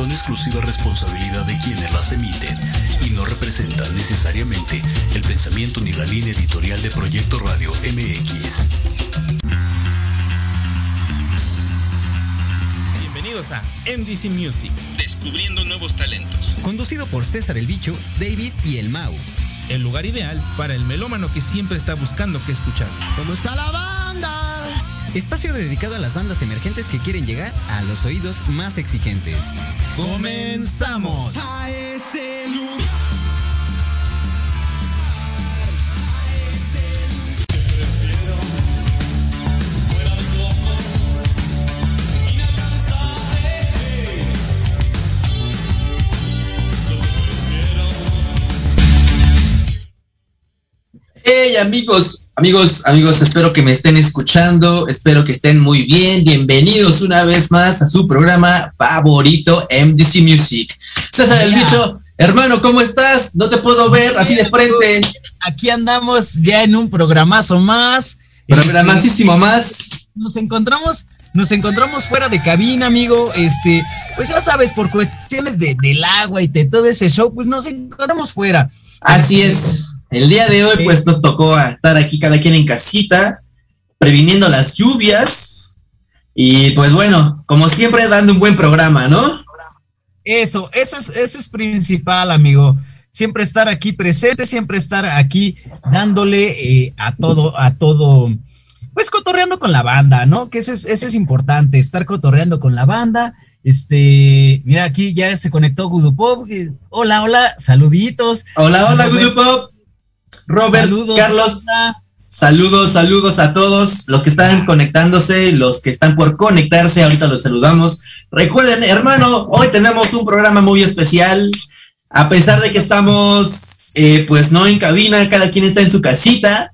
son exclusiva responsabilidad de quienes las emiten y no representan necesariamente el pensamiento ni la línea editorial de Proyecto Radio MX. Bienvenidos a MDC Music, Descubriendo nuevos talentos. Conducido por César el Bicho, David y el Mau. el lugar ideal para el melómano que siempre está buscando qué escuchar. ¿Cómo está la banda? Espacio dedicado a las bandas emergentes que quieren llegar a los oídos más exigentes. ¡Comenzamos! Amigos, amigos, amigos, espero que me estén escuchando, espero que estén muy bien, bienvenidos una vez más a su programa favorito MDC Music. César el bicho, hermano, ¿cómo estás? No te puedo ver así de frente, Aquí andamos ya en un programazo más. pero Este, más. Nos encontramos, nos encontramos fuera de cabina, amigo. Este, pues ya sabes, por cuestiones de, del agua y de todo ese show, pues nos encontramos fuera. Así es. El día de hoy, pues nos tocó estar aquí cada quien en casita, previniendo las lluvias. Y pues bueno, como siempre, dando un buen programa, ¿no? Eso, eso es, eso es principal, amigo. Siempre estar aquí presente, siempre estar aquí dándole eh, a todo, a todo, pues cotorreando con la banda, ¿no? Que eso es, eso es importante, estar cotorreando con la banda. Este, mira, aquí ya se conectó Gudupop. Hola, hola, saluditos. Hola, hola, Robert. Robert, Saludos, Carlos, saludos, saludos a todos los que están conectándose, los que están por conectarse, ahorita los saludamos. Recuerden, hermano, hoy tenemos un programa muy especial, a pesar de que estamos, eh, pues no en cabina, cada quien está en su casita.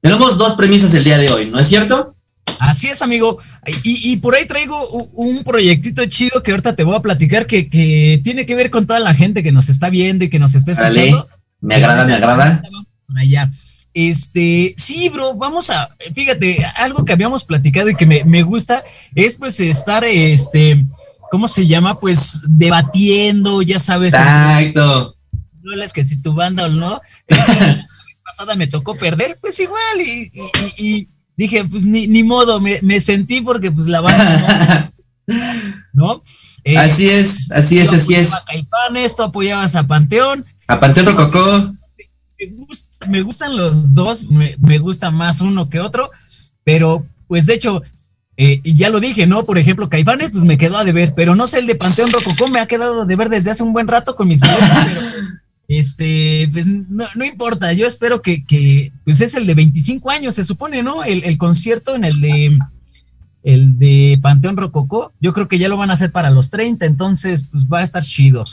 Tenemos dos premisas el día de hoy, ¿no es cierto? Así es, amigo. Y, y por ahí traigo un proyectito chido que ahorita te voy a platicar que, que tiene que ver con toda la gente que nos está viendo y que nos está escuchando. Me agrada, me agrada. Por allá. Este, sí, bro, vamos a, fíjate, algo que habíamos platicado y que me, me gusta es pues estar, este, ¿cómo se llama? Pues debatiendo, ya sabes, Exacto. no es que si tu banda o no. La pasada me tocó perder, pues igual, y, y- y- y dije, pues ni, ni modo, me, me sentí porque pues la banda, ¿no? Eh, Así es, así es, así es. a tú apoyabas a Panteón, A Panteón Rococó. Me, gusta- me gustan los dos, me, me gusta más uno que otro, pero pues de hecho, eh, ya lo dije, ¿no? Por ejemplo, Caifanes, pues me quedó a deber, pero no sé, el de Panteón Rococó me ha quedado a deber desde hace un buen rato con mis boletos, pero este, pues no, no importa, yo espero que, que, pues es el de 25 años, se supone, ¿no? El, el concierto en el de, el de Panteón Rococó, yo creo que ya lo van a hacer para los 30, entonces, pues va a estar chido.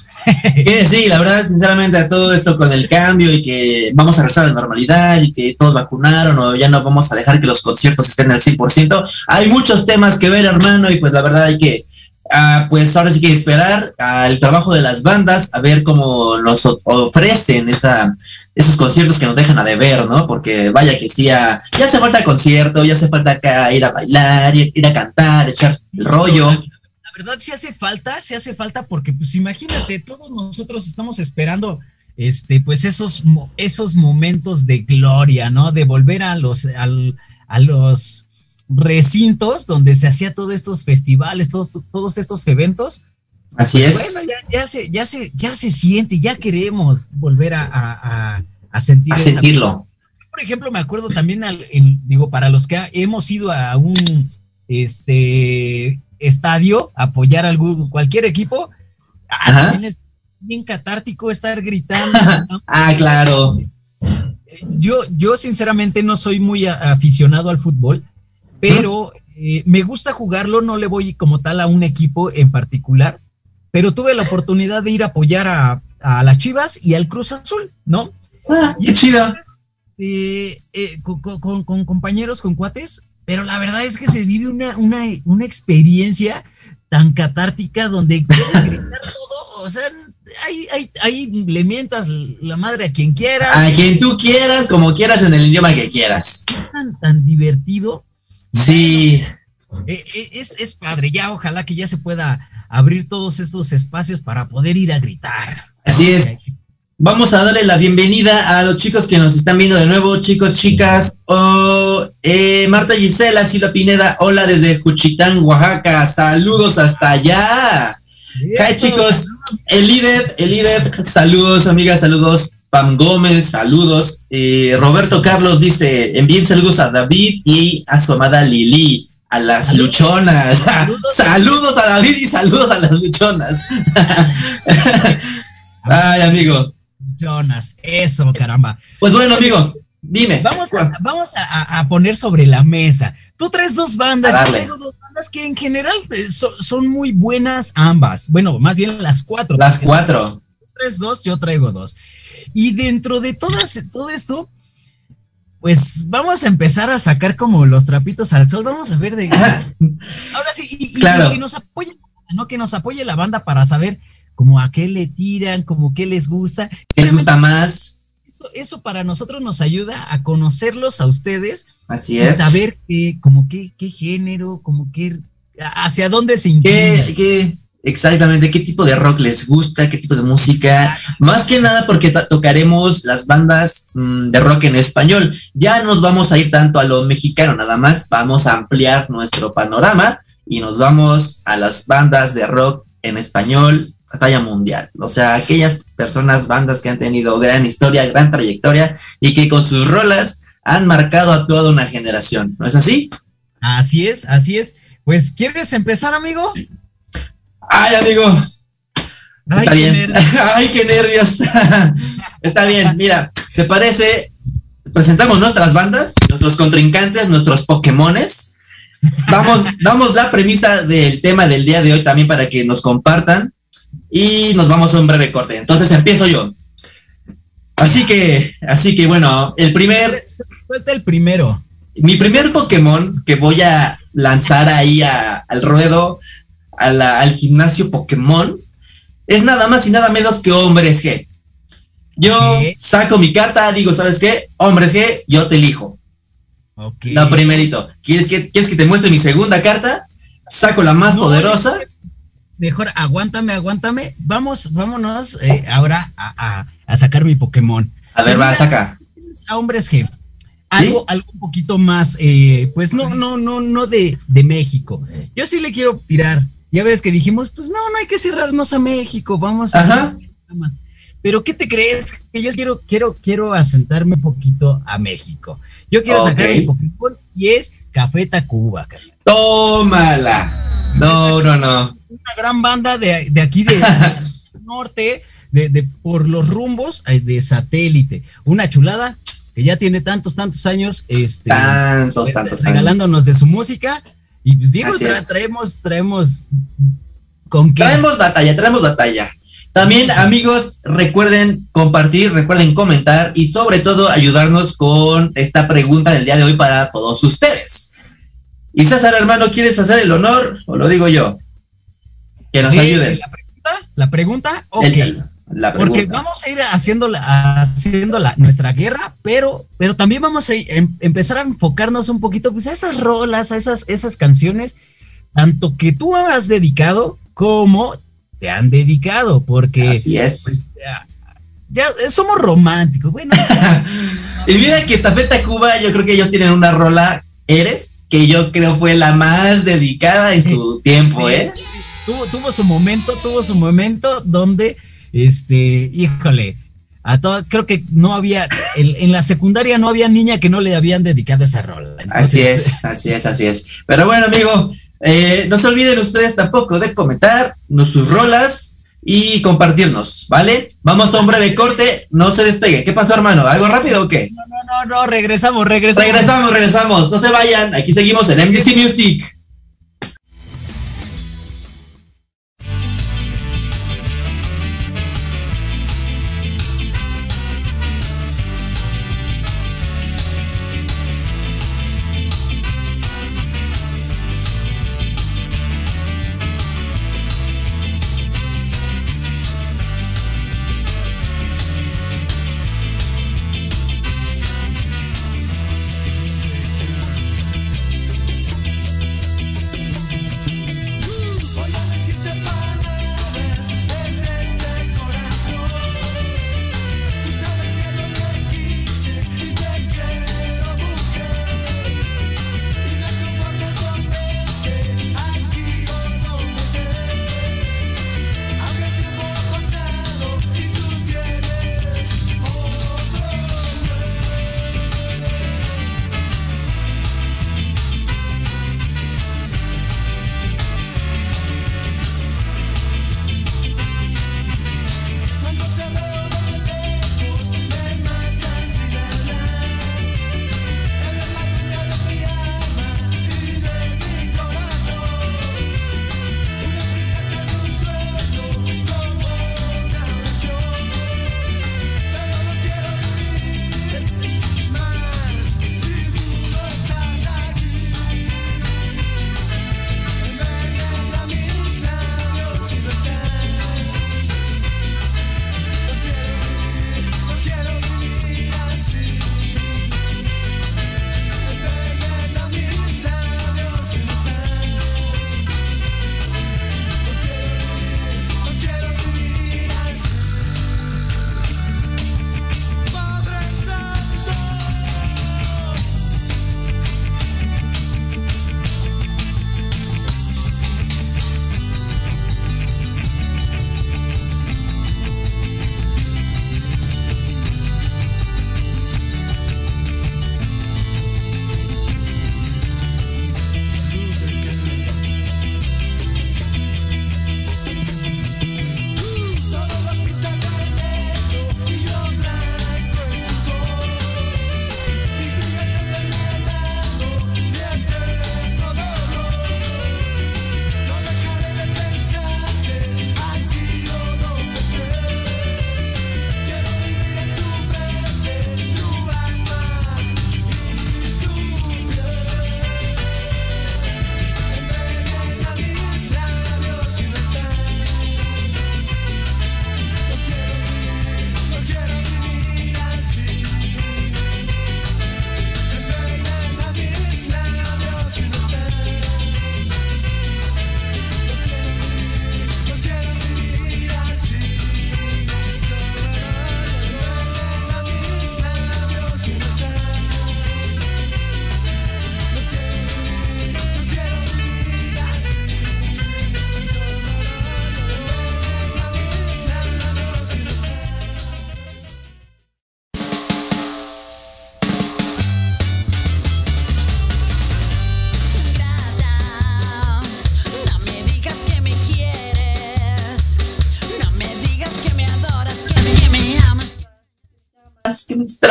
Sí, la verdad, sinceramente, a todo esto con el cambio y que vamos a regresar a la normalidad y que todos vacunaron o ya no vamos a dejar que los conciertos estén al 100%, hay muchos temas que ver, hermano, y pues la verdad hay que, ah, pues ahora sí que esperar al trabajo de las bandas, a ver cómo nos ofrecen esa, esos conciertos que nos dejan a deber, ¿no? Porque vaya que sí, ah, ya hace falta concierto, ya hace falta acá ir a bailar, ir, ir a cantar, echar el rollo. La verdad sí hace falta, sí hace falta porque pues imagínate, todos nosotros estamos esperando este pues esos esos momentos de gloria, ¿no? De volver a los a los recintos donde se hacía todos estos festivales, todos, todos estos eventos. Así es. Bueno, ya, ya se, ya se, ya se siente, ya queremos volver a, a- a- a sentir a sentirlo. por ejemplo, me acuerdo también, al, en- digo, para los que hemos ido a un este estadio apoyar a algún, cualquier equipo, ah, es bien catártico estar gritando. Ah, claro. yo, yo sinceramente no soy muy aficionado al fútbol, pero eh, me gusta jugarlo, no le voy como tal a un equipo en particular, pero tuve la oportunidad de ir a apoyar a, a las Chivas y al Cruz Azul, ¿no? Ah, qué chido. Eh, eh, con, con- compañeros, con cuates, pero la verdad es que se vive una, una, una experiencia tan catártica donde quieres gritar todo, o sea, ahí, ahí, ahí le mientas la madre a quien quiera, A quien tú quieras, como quieras, en el idioma que quieras. tan, tan divertido. Sí. Eh, eh, es, es padre, ya ojalá que ya se pueda abrir todos estos espacios para poder ir a gritar. Así es. Vamos a darle la bienvenida a los chicos que nos están viendo de nuevo, chicos, chicas. Oh, eh, Marta Gisela, Silva Pineda, hola desde Juchitán, Oaxaca. Saludos hasta allá. Hi chicos, Elidet, Elidet, saludos amigas, saludos. Pam Gómez, saludos. Eh, Roberto Carlos dice, envíen saludos a David y a su amada Lili, a las Saludos. luchonas. Saludos. saludos a David y saludos a las luchonas. Ay, amigo. Jonas, eso, caramba. Pues bueno, amigo, dime. Vamos a, vamos a- a, a poner sobre la mesa. Tú traes dos bandas, yo traigo dos bandas que en general eh, so- son muy buenas ambas. Bueno, más bien las cuatro. Las cuatro. tú traes dos, yo traigo dos. Y dentro de todas, todo esto, pues vamos a empezar a sacar como los trapitos al sol. Vamos a ver de. Ahora sí, y, y- Claro. y nos apoye, ¿no? Que nos apoye la banda para saber como a qué le tiran, como qué les gusta. ¿Qué les gusta más? Eso, eso para nosotros nos ayuda a conocerlos a ustedes Así y es. saber qué, como qué, qué género, como qué, hacia dónde se ¿Qué, inclina. qué- exactamente, qué tipo de rock les gusta, qué tipo de música. Más que nada porque to- tocaremos las bandas mm, de rock en español. Ya nos vamos a ir tanto a lo mexicano, nada más vamos a ampliar nuestro panorama y nos vamos a las bandas de rock en español a talla mundial. O sea, aquellas personas, bandas que han tenido gran historia, gran trayectoria y que con sus rolas han marcado a toda una generación. ¿No es así? Así es, así es. Pues, ¿quieres empezar, amigo? Ay, amigo, Ay, Está qué bien. nervios. Ay, qué nervios. Está bien. Mira, ¿te parece? Presentamos nuestras bandas, nuestros contrincantes, nuestros Pokémones. Vamos, damos la premisa del tema del día de hoy también para que nos compartan y nos vamos a un breve corte. Entonces empiezo yo. Así que, así que bueno, el primer, Suelta el primero. mi primer Pokémon que voy a lanzar ahí a- al ruedo, a la- al gimnasio Pokémon, es nada más y nada menos que Hombres G. Yo saco mi carta, digo, ¿sabes qué? Hombres G, yo te elijo. Ok. Lo primerito. ¿Quieres que, ¿Quieres que te muestre mi segunda carta? Saco la más No, poderosa. Mejor aguántame, aguántame. Vamos, vámonos eh, ahora a, a- a sacar mi Pokémon. A ver, va, saca. a hombres G. Algo, algo un poquito más, eh, pues no, no, no, no de, de México. Yo sí le quiero tirar. Ya ves que dijimos, pues no, no hay que cerrarnos a México, vamos a Ajá. Pero ¿qué te crees? Que yo quiero, quiero, quiero asentarme un poquito a México. Yo quiero sacar mi Pokémon y es Café Tacuba, carnal. Tómala. No, no, no. una gran banda de, de aquí de, de norte, de, de por los rumbos de satélite. Una chulada que ya tiene tantos, tantos años, este, Tantos, eh, tantos años. regalándonos de su música. Y pues Diego, Así tra- es. traemos, traemos con qué. Traemos batalla, traemos batalla. También, amigos, recuerden compartir, recuerden comentar y sobre todo ayudarnos con esta pregunta del día de hoy para todos ustedes. Y César, hermano, ¿quieres hacer el honor o lo digo yo? Que nos ayuden. La pregunta, la pregunta, ok. El- la Porque vamos a ir haciendo, la, haciendo la, nuestra guerra, pero, pero también vamos a em- empezar a enfocarnos un poquito pues, a esas rolas, a esas, esas canciones, tanto que tú has dedicado como te han dedicado, porque Así es. pues, ya, ya, somos románticos. Bueno, Y mira que Tafeta Cuba, yo creo que ellos tienen una rola, Eres, que yo creo fue la más dedicada en su tiempo, ¿eh? tuvo, tuvo su momento, tuvo su momento donde, este, híjole, a todo, creo que no había, en, en la secundaria no había niña que no le habían dedicado esa rola. Así es, así es, así es. Pero bueno, amigo, eh, no se olviden ustedes tampoco de comentar sus rolas y compartirnos, ¿vale? Vamos a un breve corte, no se despegue. ¿Qué pasó, hermano? ¿Algo rápido o qué? No, no, no, regresamos, regresamos. Regresamos, regresamos, no se vayan, aquí seguimos en MDC Music.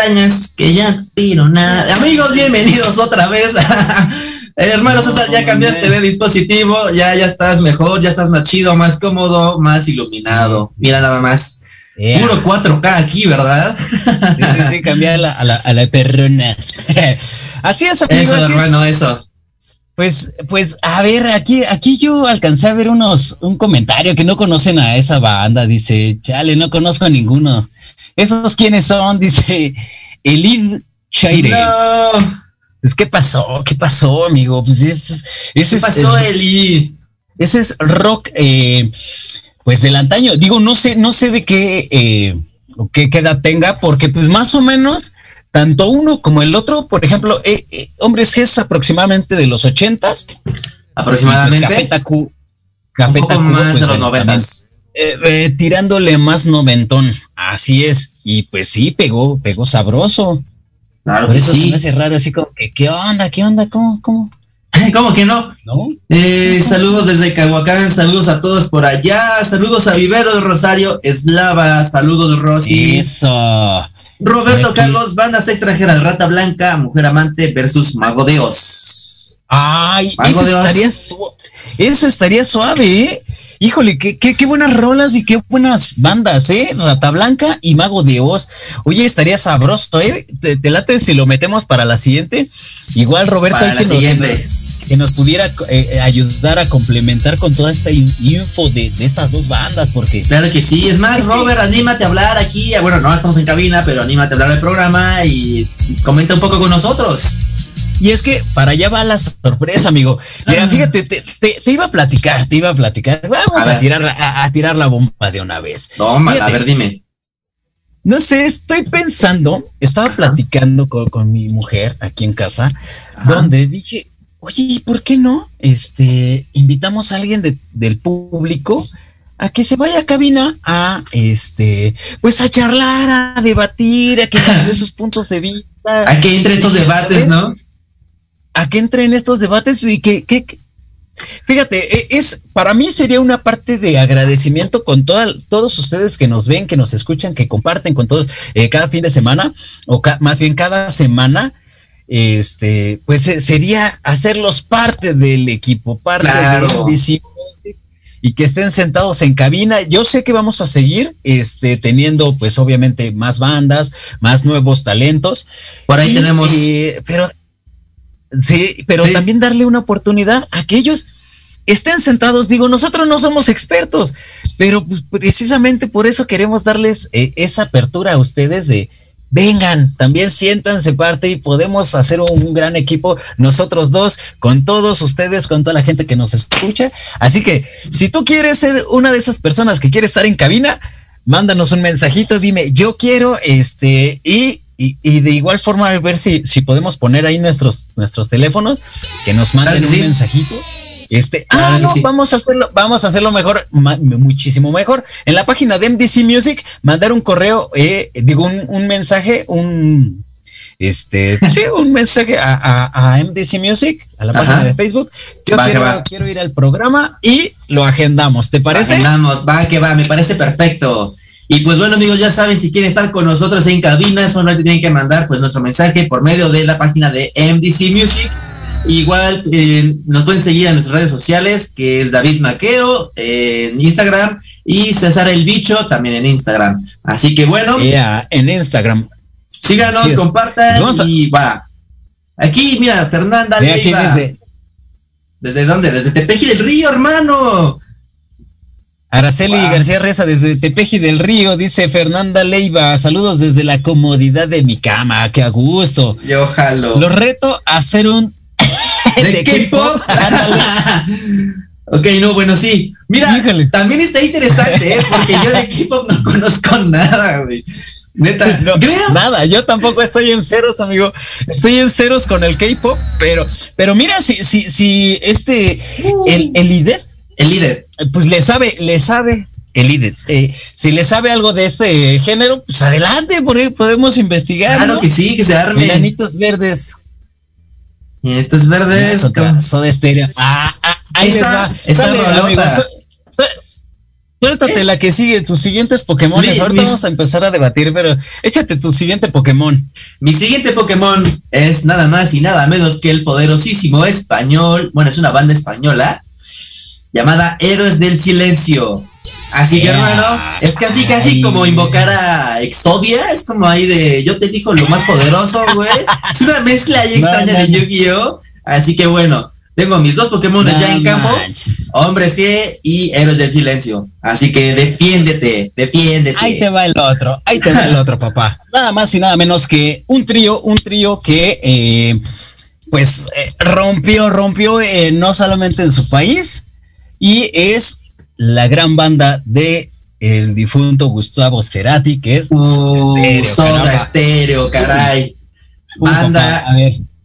Extrañas, que ya no tiro nada. Amigos, bienvenidos otra vez. Hermano César, ya cambiaste de dispositivo, ya, ya estás mejor, ya estás más chido, más cómodo, más iluminado. Mira nada más. Yeah. Puro 4K aquí, ¿verdad? Sí, sí, sí, cambiar a la, a la, a la perrona. Así es. Eso, así es. hermano, eso. Pues, pues, a ver, aquí, aquí yo alcancé a ver unos, un comentario que no conocen a esa banda. Dice, chale, no conozco a ninguno. ¿Esos quiénes son? Dice, Elid Chaire. No. Pues, ¿qué pasó? ¿Qué pasó, amigo? Pues, es- ese ¿Qué pasó, es- Eli? ese es rock, eh, pues del antaño. Digo, no sé, no sé de qué, eh, o qué, qué edad tenga, porque pues más o menos, tanto uno como el otro, por ejemplo, eh, eh, Hombres G es aproximadamente de los ochentas. Aproximadamente. Café Tacu- un Café poco más pues, de los noventas. Eh, eh, tirándole más noventón. Así es. Y pues sí, pegó, pegó sabroso. Claro Por eso se sí. me hace raro, así como que, ¿qué onda? ¿Qué onda? ¿Cómo? ¿Cómo? ¿Cómo que no? ¿no? Eh, saludos desde Cahuacán, saludos a todos por allá, saludos a Vivero de Rosario, Eslava, saludos Rosy. Eso. Roberto Aquí. Carlos, bandas extranjeras, Rata Blanca, Mujer Amante versus Mago de Oz. Ay, Mago eso estaría, su- eso estaría suave, ¿eh? Híjole, qué, qué, qué buenas rolas y qué buenas bandas, ¿eh? Rata Blanca y Mago de Oz. Oye, estaría sabroso, ¿eh? ¿Te, te late si lo metemos para la siguiente? Igual, Roberto, Para hay la que nos- siguiente. que nos pudiera eh, eh, ayudar a complementar con toda esta in- info de, de estas dos bandas, porque Claro que sí, es más, Robert, anímate a hablar aquí. Bueno, no estamos en cabina, pero anímate a hablar del programa y comenta un poco con nosotros. Y es que para allá va la sorpresa, amigo. Mira, fíjate, te, te- te iba a platicar, te iba a platicar. Vamos A tirar, a, a tirar la bomba de una vez. Toma, a ver, dime. No sé, estoy pensando, estaba platicando con, con mi mujer aquí en casa, Ajá. donde dije, oye, ¿y por qué no? Este, invitamos a alguien de- del público a que se vaya a cabina a, este, pues a charlar, a debatir, a que nos dé sus puntos de vista. A que entre estos debates, ¿no? A que entre en estos debates y que, que- que- fíjate, e- es para mí sería una parte de agradecimiento con toda- todos ustedes que nos ven, que nos escuchan, que comparten con todos eh, cada fin de semana o ca- más bien cada semana. Este, pues eh, sería hacerlos parte del equipo, parte Claro. de y que estén sentados en cabina. Yo sé que vamos a seguir este, teniendo, pues obviamente, más bandas, más nuevos talentos. Por ahí Y, tenemos. eh, pero sí, pero Sí. también darle una oportunidad a que ellos estén sentados. Digo, nosotros no somos expertos, pero pues, precisamente por eso queremos darles eh, esa apertura a ustedes de vengan, también siéntanse parte y podemos hacer un gran equipo nosotros dos, con todos ustedes, con toda la gente que nos escucha. Así que si tú quieres ser una de esas personas que quiere estar en cabina, mándanos un mensajito, dime, yo quiero, este, y, y, y de igual forma a ver si, si podemos poner ahí nuestros, nuestros teléfonos, que nos manden Claro que un sí. mensajito. Este, Claro ah, que no, sí. vamos a hacerlo, vamos a hacerlo mejor, ma- muchísimo mejor. En la página de MDC Music, mandar un correo, eh, digo, un, un mensaje, un, este, sí, un mensaje a, a, a MDC Music, a la Ajá. página de Facebook. Yo Va, quiero, va. quiero ir al programa y lo agendamos, ¿te parece? Agendamos, va que va, me parece perfecto. Y pues bueno amigos, ya saben, si quieren estar con nosotros en cabina, solamente tienen que mandar pues nuestro mensaje por medio de la página de MDC Music. Igual eh, nos pueden seguir en nuestras redes sociales, que es David Maqueo en Instagram y César el Bicho también en Instagram. Así que bueno, Ya, en Instagram. síganos, compartan a- y va. Aquí, mira, Fernanda aquí Leiva. desde ¿Desde dónde? Desde Tepeji del Río, hermano. Araceli Wow. García Reza, desde Tepeji del Río, dice Fernanda Leiva, saludos desde la comodidad de mi cama, qué a gusto. Yo jalo. Lo reto a hacer un ¿De K-pop? Ok, no, bueno, sí. Mira, Híjole. también está interesante, ¿eh? Porque yo de K-pop no conozco nada, güey. Neta, No, creo. Nada, yo tampoco estoy en ceros, amigo. Estoy en ceros con el K-pop, pero, pero mira, si, si, si este, el, el líder, El líder. pues le sabe, le sabe el líder. Eh, si le sabe algo de este género, pues adelante, por ahí podemos investigar. Claro ¿no? que sí, que se arme. Enanitos verdes. Estos verdes. Soda Stereo. Ah, ah, ahí les Esa- Suéltate la que sigue, tus siguientes Pokémon. Mi- Ahorita mis- vamos a empezar a debatir, pero échate tu siguiente Pokémon. Mi siguiente Pokémon es nada más y nada menos que el poderosísimo español. Bueno, es una banda española llamada Héroes del Silencio. Así que, hermano, es casi, casi Ay. como invocar a Exodia. Es como ahí de yo te elijo lo más poderoso, güey. Es una mezcla ahí extraña no, de. Yu-Gi-Oh! Así que, bueno, tengo mis dos Pokémon ya en campo: manches. Hombres G y Héroes del Silencio. Así que defiéndete, defiéndete. Ahí te va el otro, ahí te va el otro, papá. Nada más y nada menos que un trío, un trío que eh, pues eh, rompió, rompió eh, no solamente en su país, y es la gran banda de el difunto Gustavo Cerati, que es Uh, Stereo, Soda. Estéreo, caray. Banda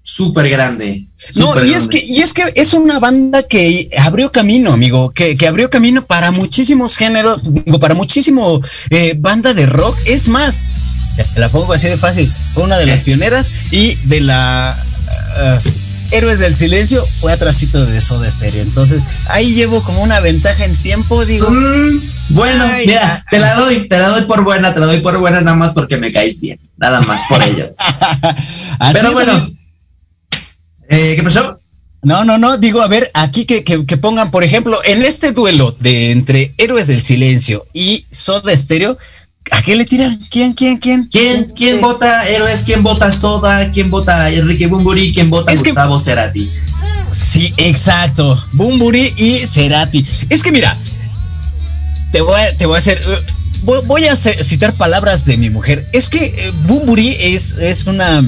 súper grande. No, y es que, y es que es una banda que abrió camino, amigo, que, que abrió camino para muchísimos géneros, digo, para muchísimo eh, banda de rock. Es más, te la pongo así de fácil, fue una de las pioneras y de la ah, Héroes del Silencio fue atrasito de Soda Stereo. Entonces, ahí llevo como una ventaja en tiempo, digo. Mm, bueno, Ay, mira, te la doy, te la doy por buena, te la doy por buena nada más porque me caes bien. Nada más por ello. Pero bueno, eh, ¿qué pasó? No, no, no, digo, a ver, aquí que, que- que pongan, por ejemplo, en este duelo de entre Héroes del Silencio y Soda Stereo, ¿a qué le tiran? ¿Quién, quién, quién? ¿Quién, quién vota héroes? ¿Quién vota Soda? ¿Quién vota Enrique Bumburi? ¿Quién vota Es que- Gustavo Cerati? Sí, exacto. Bumburi y Cerati. Es que mira, te voy a, te voy a hacer. voy- a citar palabras de mi mujer. Es que eh, Bumburi es, es una.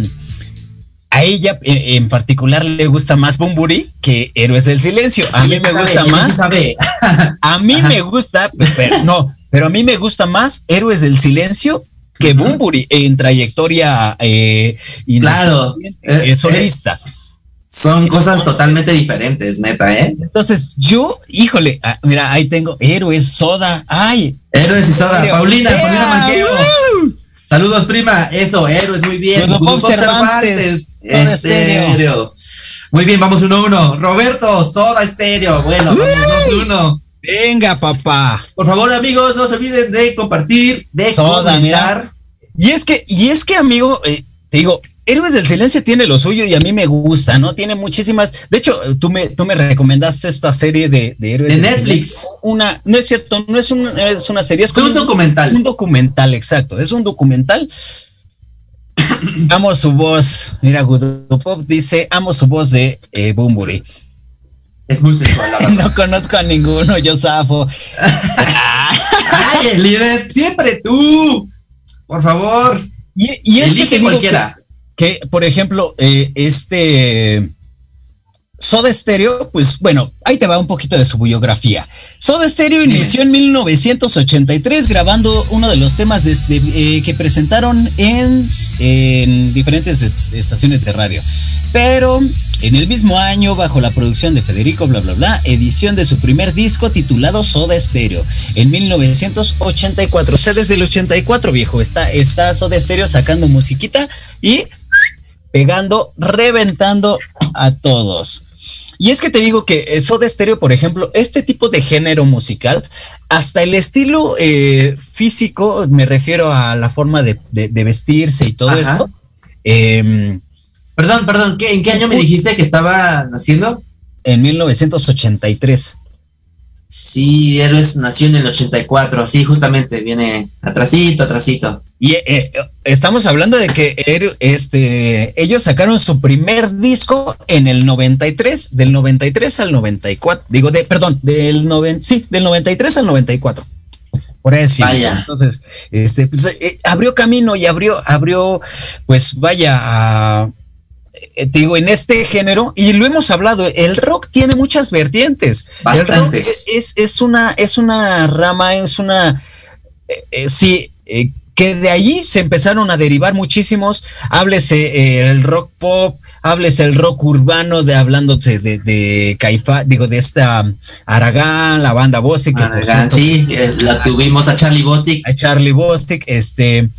A ella eh, en particular le gusta más Bumburi que Héroes del Silencio. A mí me sabe, gusta más. sabe. A mí Ajá. me gusta, pero, no, pero a mí me gusta más Héroes del Silencio que Ujú. Bumburi en trayectoria eh, Claro. independiente, eh, solista. Son cosas totalmente diferentes, neta, ¿eh? Entonces, yo, híjole, ah, mira, ahí tengo héroes, soda, ay. Héroes y Soda. Serio. Paulina. Paulina Manqueo. Saludos, prima. Eso, héroes, muy bien. Grupo Estéreo. Muy bien, vamos uno a uno. Roberto, Soda Estéreo. Bueno, vamos dos uno. Venga, papá. Por favor, amigos, no se olviden de compartir, de Soda, comentar. Y es que, y es que, amigo, eh, te digo, Héroes del Silencio tiene lo suyo y a mí me gusta, ¿no? Tiene muchísimas. De hecho, eh, tú me, tú me recomendaste esta serie de, de Héroes De del Netflix. Silencio. Una, no es cierto, no es, un, es una serie, es Es un documental. Un documental, exacto. Es un documental. amo su voz. Mira, Pop dice, amo su voz de eh, Bumburi. Es muy sensual, la verdad. No conozco a ninguno, yo zafo. Ay, el líder, siempre tú. Por favor, Y, y es que te digo cualquiera. Que, que, por ejemplo, eh, este Soda Stereo, pues bueno, ahí te va un poquito de su biografía. Soda Stereo Dime. inició en 1983 grabando uno de los temas de- de, eh, que presentaron en, en diferentes est- estaciones de radio. Pero en el mismo año, bajo la producción de Federico, bla, bla, bla, edición de su primer disco titulado Soda Stereo, en 1984. O sea, desde el 84, viejo, está, está Soda Stereo sacando musiquita y pegando, reventando a todos. Y es que te digo que eh, Soda Stereo, por ejemplo, este tipo de género musical, hasta el estilo eh, físico, me refiero a la forma de, de- de vestirse y todo Ajá. esto, eh, Perdón, perdón, ¿qué, ¿en qué año me dijiste que estaba naciendo? en 1983. Sí, Héroes nació en el 84, sí, justamente, viene atrasito, atrasito. Y eh, eh, estamos hablando de que este, ellos sacaron su primer disco en el 93, del 93 al 94, digo, de, perdón, del, noven, sí, del 93 al 94. Por eso. Vaya. Entonces, este, pues, eh, abrió camino y abrió, abrió, pues vaya, a- te digo, en este género, y lo hemos hablado, el rock tiene muchas vertientes. El rock Bastantes. es, es una, es una rama, es una, eh, eh, sí, eh, que de allí se empezaron a derivar muchísimos, háblese eh, el rock pop, háblese el rock urbano, de hablando de, de, Caifa, digo, de esta Aragán, la banda Bostic, que Aragán, cierto, sí, eh, la tuvimos a Charlie Bosick. a Charlie Bostic, este,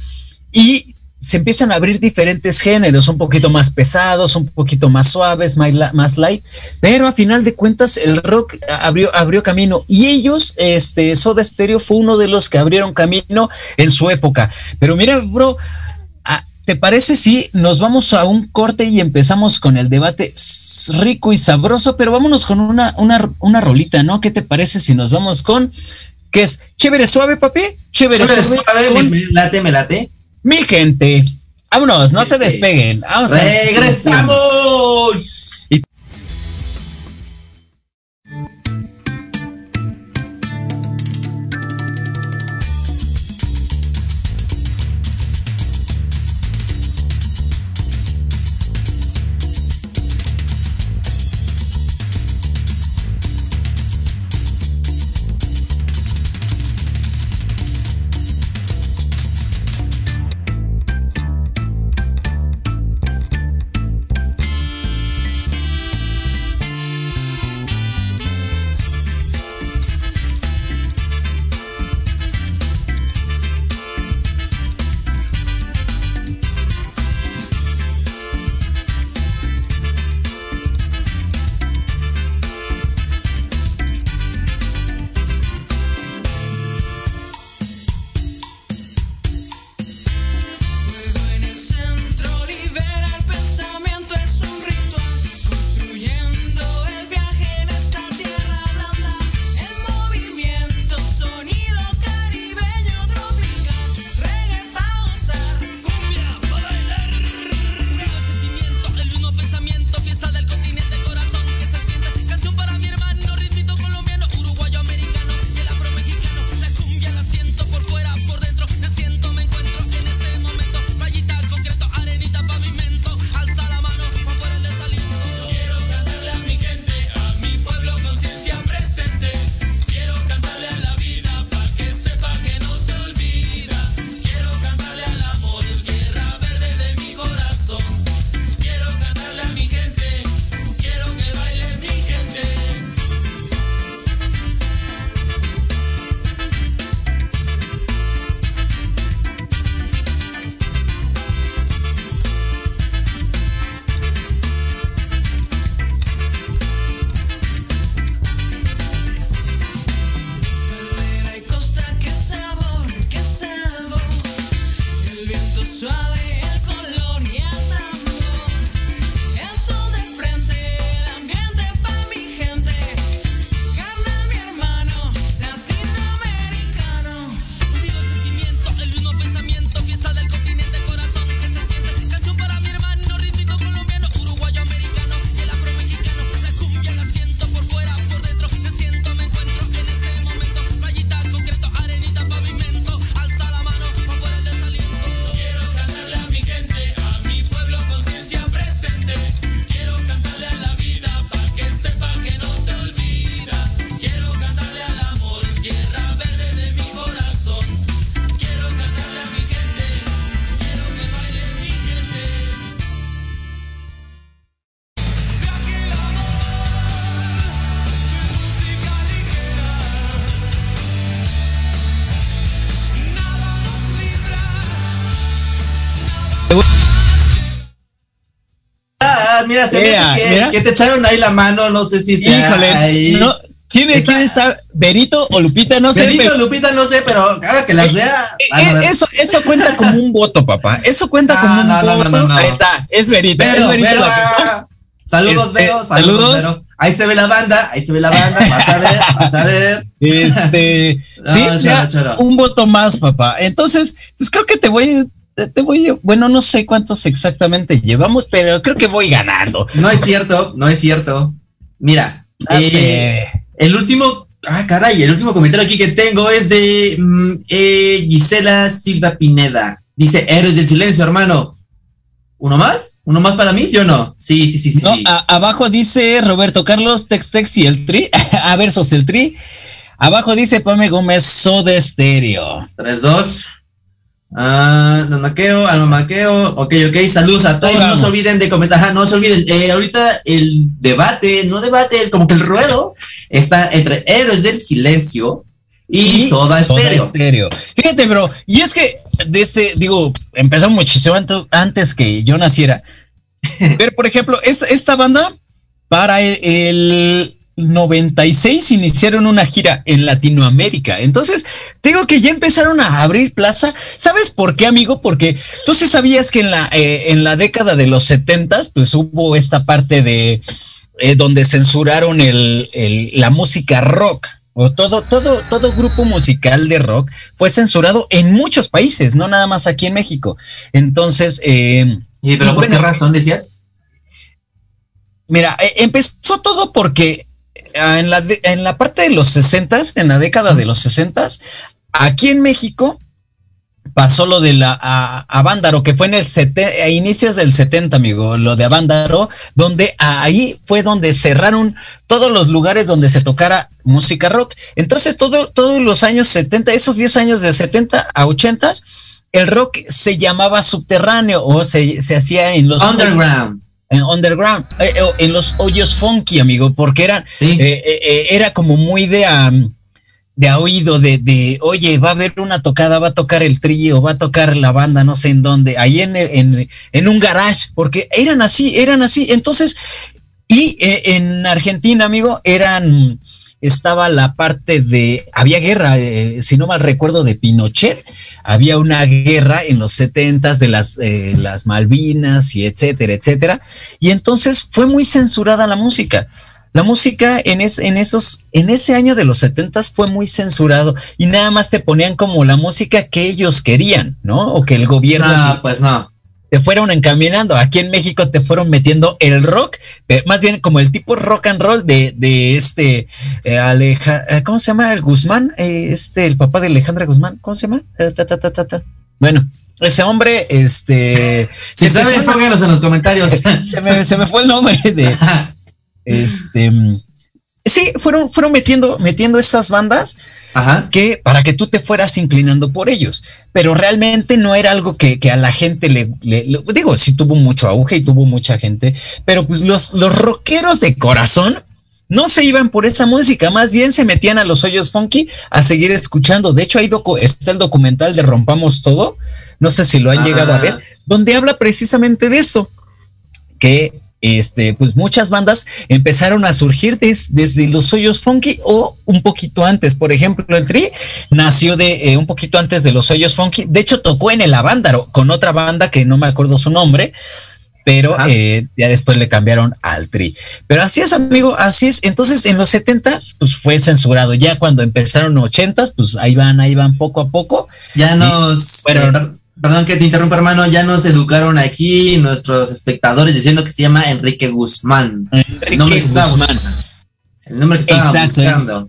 y se empiezan a abrir diferentes géneros, un poquito más pesados, un poquito más suaves, más, light, pero a final de cuentas el rock abrió, abrió camino y ellos, este, Soda Stereo fue uno de los que abrieron camino en su época. Pero mira, bro, ah, ¿te parece si nos vamos a un corte y empezamos con el debate rico y sabroso? Pero vámonos con una, una, una rolita, ¿no? ¿Qué te parece si nos vamos con... ¿Qué es? Chévere suave, papi. Chévere, Chévere, suave. suave, con me late, me late. Mi gente. Vámonos, no se despeguen. Vamos ¡Regresamos! Mira, se me hace que, te echaron ahí la mano, no sé si sea Híjole, no, ¿quién es? ¿Berito o Lupita? No sé. Benito, pero- Lupita, no sé, pero ahora que las vea. van a Eh, ver. eso, eso cuenta como un voto, papá. Eso cuenta No, como un no, voto. no, no, no. Ahí está, es Berito. Vero, es Berito la ah, Saludos, Este, Vero, saludos, saludos. Vero. Ahí se ve la banda, ahí se ve la banda, vas a ver, vas a ver. Este, sí, choro, ya, choro. un voto más, papá. Entonces, pues creo que te voy, te, voy, bueno, no sé cuántos exactamente llevamos, pero creo que voy ganando. No es cierto, no es cierto. Mira, Ah, eh, el último, ah, caray, el último comentario aquí que tengo es de mm, eh, Gisela Silva Pineda. Dice, Héroes del Silencio, hermano. ¿Uno más? ¿Uno más para mí, sí o no? Sí, sí, sí, sí. No, sí. a- abajo dice Roberto Carlos, Tex Tex y el Tri, a versos el Tri. Abajo dice Pame Gómez, Soda Stereo. 3-2. Ah, Don Maqueo, Alma Maqueo, ok, ok, saludos a todos, no se olviden de comentar, no se olviden, eh, ahorita el debate, no debate, como que el ruedo está entre Héroes del Silencio y, Soda, Stereo. Stereo. Fíjate, bro, y es que de ese, digo, empezó muchísimo antes que yo naciera. Pero, por ejemplo, esta, esta banda, para el, el 96 iniciaron una gira en Latinoamérica. Entonces, digo que ya empezaron a abrir plaza. ¿Sabes por qué, amigo? Porque tú sí sabías que en la, eh, en la década de los 70 pues hubo esta parte de eh, donde censuraron el, el- la música rock. O todo, todo, todo grupo musical de rock fue censurado en muchos países, no nada más aquí en México. Entonces, eh, ¿Y pero y por qué razón decías? Mira, empezó todo porque en la, en la parte de los 60, en la década de los 60, aquí en México pasó lo de la Avándaro, que fue en el sete- a inicios del 70, amigo, lo de Avándaro, donde ahí fue donde cerraron todos los lugares donde se tocara música rock. Entonces, todo, todos los años 70, esos 10 años de 70 a 80, el rock se llamaba subterráneo o se, se hacía en los Underground. En underground, eh, eh, en los hoyos funky, amigo, porque eran, Sí. eh, era como muy de, am, de a oído, de, de, oye, va a haber una tocada, va a tocar el trío, va a tocar la banda, no sé en dónde, ahí en, el- en, en un garage, porque eran así, eran así. Entonces, y eh, en Argentina, amigo, eran, estaba la parte de, había guerra, eh, si no mal recuerdo, de Pinochet, había una guerra en los setentas de las, eh, las Malvinas y etcétera, etcétera. Y entonces fue muy censurada la música. La música en, es, en esos, en ese año de los setentas fue muy censurado y nada más te ponían como la música que ellos querían, ¿no? O que el gobierno No, pues no. Te fueron encaminando. Aquí en México te fueron metiendo el rock, eh, más bien como el tipo rock and roll de, de este eh, Aleja, eh, ¿cómo se llama? El Guzmán, eh, este, el papá de Alejandra Guzmán, ¿cómo se llama? Ta, ta, ta, ta, ta. Bueno, ese hombre, este, Si saben, pónganos en los comentarios. se me, se me fue el nombre de, este, sí, fueron, fueron metiendo, metiendo estas bandas Ajá. que para que tú te fueras inclinando por ellos, pero realmente no era algo que, que a la gente le, le- le- digo, sí tuvo mucho auge y tuvo mucha gente, pero pues los, los rockeros de corazón no se iban por esa música, más bien se metían a los hoyos funky a seguir escuchando. De hecho, ahí está el documental de Rompamos Todo, no sé si lo han Ah. llegado a ver, donde habla precisamente de eso, que este, pues muchas bandas empezaron a surgir des- desde los hoyos funky o un poquito antes. Por ejemplo, el Tri nació de eh, un poquito antes de los hoyos funky. De hecho, tocó en el Avándaro con otra banda que no me acuerdo su nombre, pero eh, ya después le cambiaron al Tri. Pero así es, amigo, así es. Entonces, en los 70 pues fue censurado. Ya cuando empezaron 80 pues ahí van, ahí van poco a poco. Ya nos. Bueno. Per- perdón que te interrumpa, hermano. Ya nos educaron aquí nuestros espectadores diciendo que se llama Enrique Guzmán. Enrique nombre que Guzmán. El nombre que Exacto. buscando.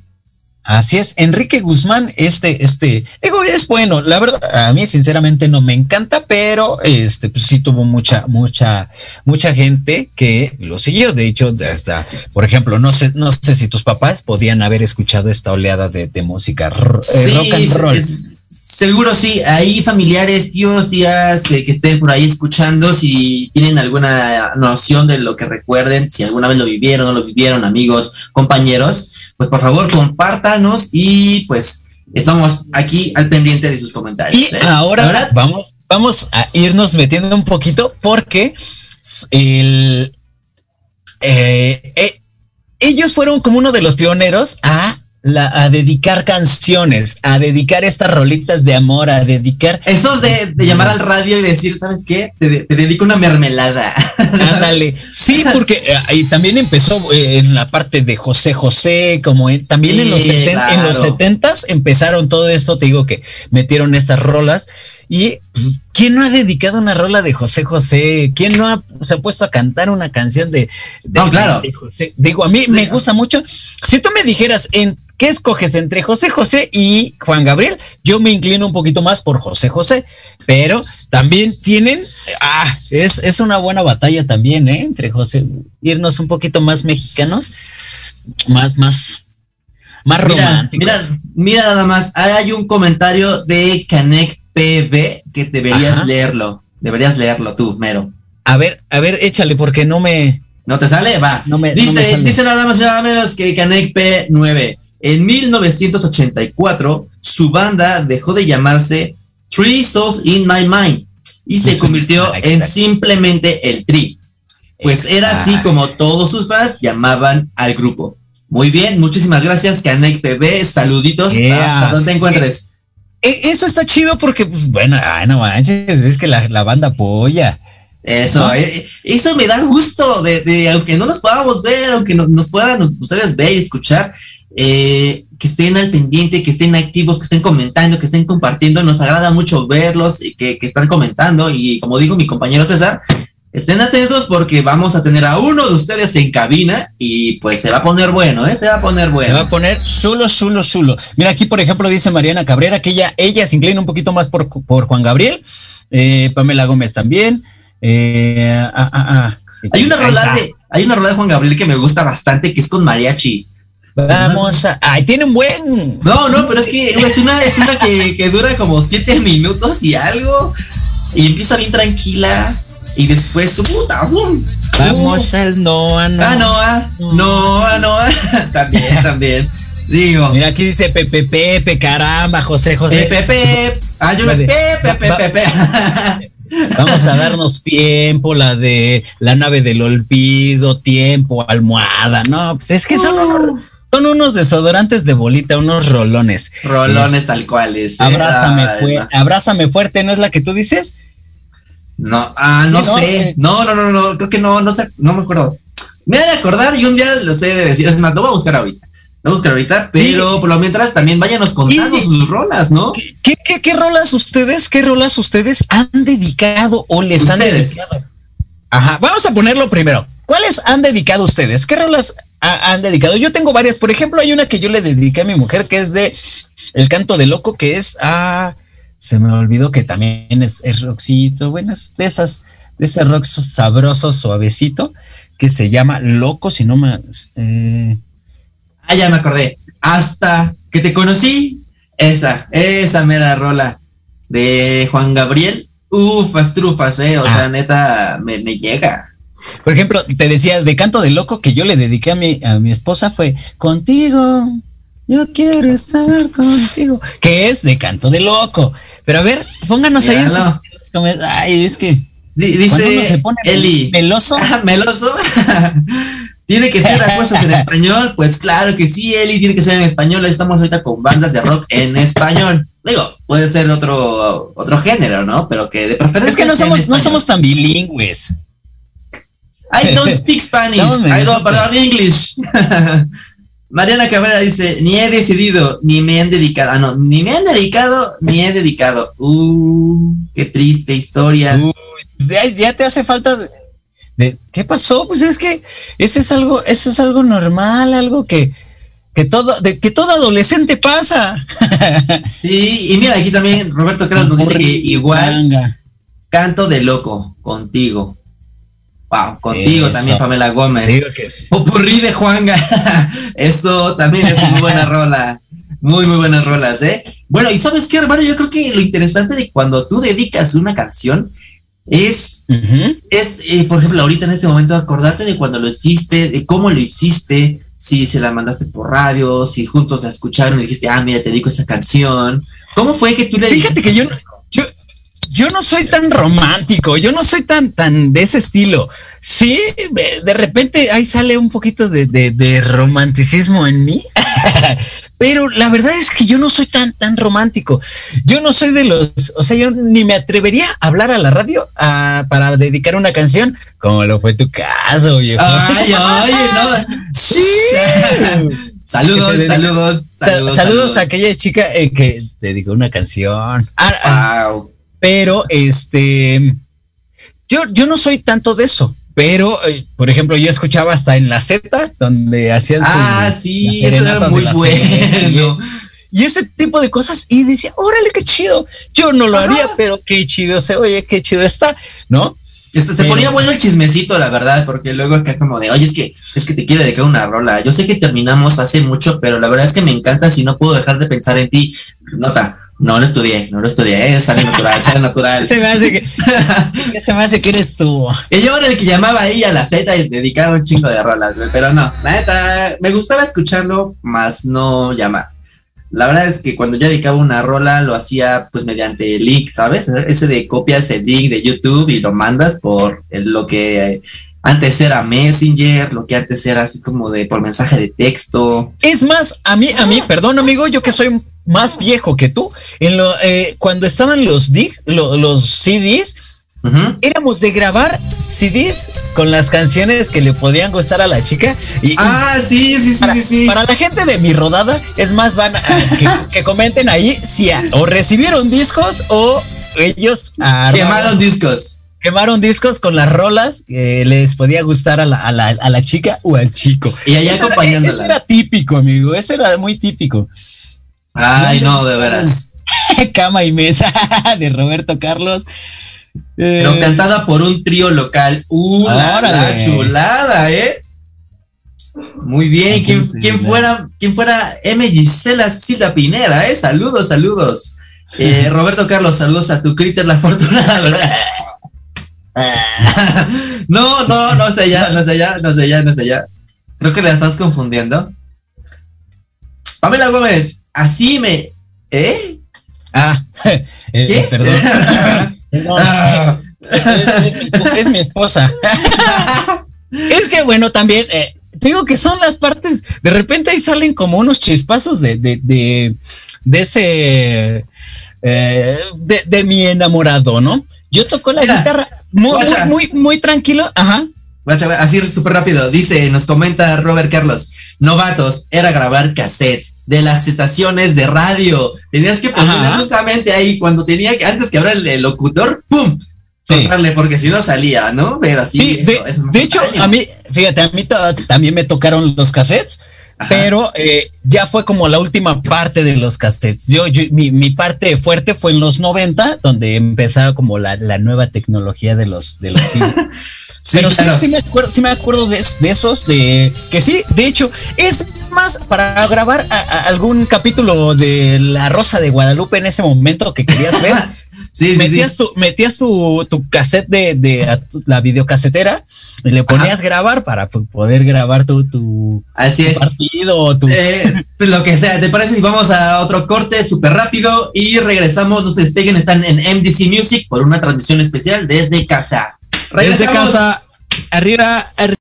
Así es, Enrique Guzmán, este, este, digo, es bueno, la verdad, a mí sinceramente no me encanta, pero este, pues sí tuvo mucha, mucha, mucha gente que lo siguió. De hecho, hasta, por ejemplo, no sé, no sé si tus papás podían haber escuchado esta oleada de, de música eh, Sí, rock and roll. es- seguro sí. Hay familiares, tíos, tías eh, que estén por ahí escuchando. Si tienen alguna noción de lo que recuerden, si alguna vez lo vivieron, no lo vivieron, amigos, compañeros, pues por favor compártanos y pues estamos aquí al pendiente de sus comentarios. Y ¿eh? ahora vamos, vamos a irnos metiendo un poquito porque el, eh, ellos fueron como uno de los pioneros a, la, a dedicar canciones, a dedicar estas rolitas de amor, a dedicar... Esos de, de llamar al radio y decir, ¿sabes qué? Te, te dedico una mermelada. Ándale, sí, porque eh, ahí también empezó eh, en la parte de José José, como en- también en, los seten- en los claro. 70s empezaron todo esto, te digo que metieron estas rolas y pues, ¿quién no ha dedicado una rola de José José? ¿Quién no ha, se ha puesto a cantar una canción de, de- No, claro. de José? Digo, a mí me gusta mucho. Si tú me dijeras en qué escoges entre José José y Juan Gabriel, yo me inclino un poquito más por José José, pero también tienen, ah, es, es una buena batalla también, ¿eh? Entre José, irnos un poquito más mexicanos, más, más, más románticos. mira, mira nada más. Hay un comentario de Canek PB que deberías Ajá. leerlo. Deberías leerlo tú, mero. A ver, a ver, échale, porque no me, ¿No te sale? Va. no me, no Dice, me sale. dice nada más y nada menos que Canek P9. En 1984, su banda dejó de llamarse Three Souls in My Mind y se convirtió en simplemente el Tri. Pues era así como todos sus fans llamaban al grupo. Muy bien, muchísimas gracias, Canek PB. Saluditos Yeah. hasta donde te encuentres. E- Eso está chido porque, pues, bueno, ay, no manches, es que la, la banda apoya. Eso, eh, eso me da gusto de, de aunque no nos podamos ver, aunque no- nos puedan ustedes ver y escuchar, eh, que estén al pendiente, que estén activos, que estén comentando, que estén compartiendo. Nos agrada mucho verlos y que, que están comentando. Y como dijo mi compañero César, estén atentos porque vamos a tener a uno de ustedes en cabina y pues se va a poner bueno, ¿eh? Se va a poner Se va bueno. a poner chulo, chulo, chulo. Mira, aquí, por ejemplo, dice Mariana Cabrera que ella, ella se inclina un poquito más por, por Juan Gabriel. Eh, Pamela Gómez también. Eh, ah, ah, ah. Hay una rola de, hay una rola de Juan Gabriel que me gusta bastante, que es con mariachi. Vamos a. ¡Ay, tiene un buen! No, no, pero es que es una, es una que, que dura como siete minutos y algo. Y empieza bien tranquila. Y después, puta, ¡bum! Vamos al Noa, no. Ah, no, ah, no, ah, no, ah. También, también. Digo, Mira, aquí dice Pepe Pepe, caramba, José José. Pepe, ayúdame, Pepe, Pepe, Pepe. Vamos a darnos tiempo, la de la nave del olvido, tiempo, almohada. No, pues es que son unos, son unos desodorantes de bolita, unos rolones. Rolones tal cuales. ¿eh? Abrázame, Ay, fue, no. abrázame fuerte, ¿no es la que tú dices? No, ah, no sé. eh. No, no, no, no, creo que no, no sé, no me acuerdo. Me voy a acordar y un día lo sé de decir. Es más, lo voy a buscar ahorita. Lo voy a buscar ahorita, pero por lo mientras también váyanos contando sus rolas, ¿no? ¿Qué, qué, qué rolas ustedes, qué rolas ustedes han dedicado o les han dedicado? Ajá, vamos a ponerlo primero. ¿Cuáles han dedicado ustedes? ¿Qué rolas han dedicado? Yo tengo varias. Por ejemplo, hay una que yo le dediqué a mi mujer que es de El canto de loco, que es ah, se me olvidó que también es, es rockcito. Bueno, es de esas, de ese rock sabroso, suavecito, que se llama Loco, si no me. eh, Ah, ya me acordé. Hasta que te conocí. Esa, esa mera rola de Juan Gabriel. Ufas, trufas, eh. O Ah. sea, neta, me, me llega. Por ejemplo, te decía de canto de loco que yo le dediqué a mi, a mi esposa fue Contigo, yo quiero estar contigo, que es de canto de loco. Pero a ver, pónganos ahí en sus-. Ay, es que uno Dice se pone Eli. meloso, Ah, meloso. tiene que ser a fuerzas en español. Pues claro que sí, Eli, tiene que ser en español. Estamos ahorita con bandas de rock en español. Digo, puede ser otro, otro género, ¿no? Pero que de preferencia. es que no somos, no somos tan bilingües. I don't speak Spanish. I don't pardon English. Mariana Cabrera dice, ni he decidido, ni me han dedicado. Ah, no, ni me han dedicado, ni he dedicado. Uh, qué triste historia. Uy, ya, te hace falta de, de- ¿qué pasó? Pues es que ese es algo, eso es algo normal, algo que, que todo, de, que todo adolescente pasa. Sí, y mira, aquí también Roberto Carlos nos dice que igual canto de loco contigo. Wow, contigo Eso. también, Pamela Gómez. Digo que sí. Popurrí de Juanga. Eso también es muy buena rola. Muy, muy buenas rolas, ¿eh? Bueno, y ¿sabes qué, hermano? Yo creo que lo interesante de cuando tú dedicas una canción es, es eh, por ejemplo, ahorita en este momento, acordarte de cuando lo hiciste, de cómo lo hiciste, si se la mandaste por radio, si juntos la escucharon y dijiste, ah, mira, te dedico esa canción. ¿Cómo fue que tú le Fíjate que yo, yo, yo no soy tan romántico, yo no soy tan, tan de ese estilo. Sí, de de repente ahí sale un poquito de, de- de romanticismo en mí, pero la verdad es que yo no soy tan, tan romántico. Yo no soy de los, o sea, yo ni me atrevería a hablar a la radio ah, para dedicar una canción, como lo fue tu caso, viejo. Ay, oye, no. Saludos, saludos, Sa- saludos. saludos, a aquella chica eh, que dedicó una canción. Ah, ah, Wow. Pero este yo, yo no soy tanto de eso. Pero, eh, por ejemplo, yo escuchaba hasta en la Z, donde hacían su- Ah, sí, eso era muy bueno. Y ese tipo de cosas, y decía, órale, qué chido. Yo no lo haría, pero qué chido se oye, qué chido está, ¿no? Este, se ponía bueno el chismecito, la verdad, porque luego acá como de, oye, es que, es que te quiero dedicar una rola. Yo sé que terminamos hace mucho, pero la verdad es que me encanta si no puedo dejar de pensar en ti. Nota, no lo estudié, no lo estudié, eh, sale natural, sale natural. Se me hace que, se me hace que eres tú. Y yo era el que llamaba ahí a la Z y dedicaba un chingo de rolas, pero no, la neta, me gustaba escucharlo, más no llamar. La verdad es que cuando yo dedicaba una rola lo hacía pues mediante link, ¿sabes? Ese de copias el link de YouTube y lo mandas por el- lo que antes era Messenger, lo que antes era así como de por mensaje de texto. Es más, a mí, a mí, perdón, amigo, yo que soy más viejo que tú, en lo, eh, cuando estaban los DIG, lo- los CDs, éramos de grabar CDs con las canciones que le podían gustar a la chica. Y, Ah, sí, sí, sí, para, sí, sí. para la gente de mi rodada, es más, van a, que, que comenten ahí si a- o recibieron discos o ellos Quemaron discos. quemaron discos con las rolas que les podía gustar a la, a la, a la chica o al chico. Y allá Eso era-. Eso era típico, amigo. Eso era muy típico. Ay, no, de veras. Cama y mesa de Roberto Carlos. Eh, Pero cantada por un trío local. ¡Uh, la, chulada, eh! Muy bien, ¿quién, quién fuera, quién fuera M. Gisela Silva Pineda, eh? Saludos, saludos. Eh, Roberto Carlos, saludos a tu critter la afortunada, ¿verdad? No, no, no sé ya, no sé ya, no sé ya, no sé ya. Creo que la estás confundiendo. Pamela Gómez, así me. ¿Eh? Ah, eh, ¿Qué? perdón. Ah. Es, mi esposa. es que bueno, también eh, te digo que son las partes. De repente ahí salen como unos chispazos de, de, de, de ese. eh, de, de mi enamorado, ¿no? Yo toco la Mira, guitarra muy, muy, muy, muy tranquilo. Ajá. Así súper rápido, dice, nos comenta Robert Carlos, novatos, era grabar cassettes de las estaciones de radio. Tenías que ponerle justamente ahí, cuando tenía que, antes que abra el, locutor, ¡pum! Sí. Porque si no salía, ¿no? Pero así, Sí, eso, de, eso es más de hecho, a mí, fíjate, a mí también me tocaron los cassettes, Ajá. pero eh, ya fue como la última parte de los cassettes. Yo, yo- mi, mi parte fuerte fue en los 90, donde empezaba como la, la nueva tecnología de los, de los. Sí, Pero sí, claro. sí me acuerdo, sí me acuerdo de, de esos, de que sí, de hecho, es más para grabar a- a algún capítulo de La Rosa de Guadalupe en ese momento que querías ver. Sí, sí, sí. metías, Tu, metías tu, tu cassette de, de tu- la videocasetera y le ponías grabar para poder grabar tu, tu, Así tu es. partido o tu... Eh, pues lo que sea, ¿te parece si vamos a otro corte súper rápido y regresamos? No se despeguen, están en MDC Music por una transmisión especial desde casa. Desde Regresamos. casa, arriba, arriba.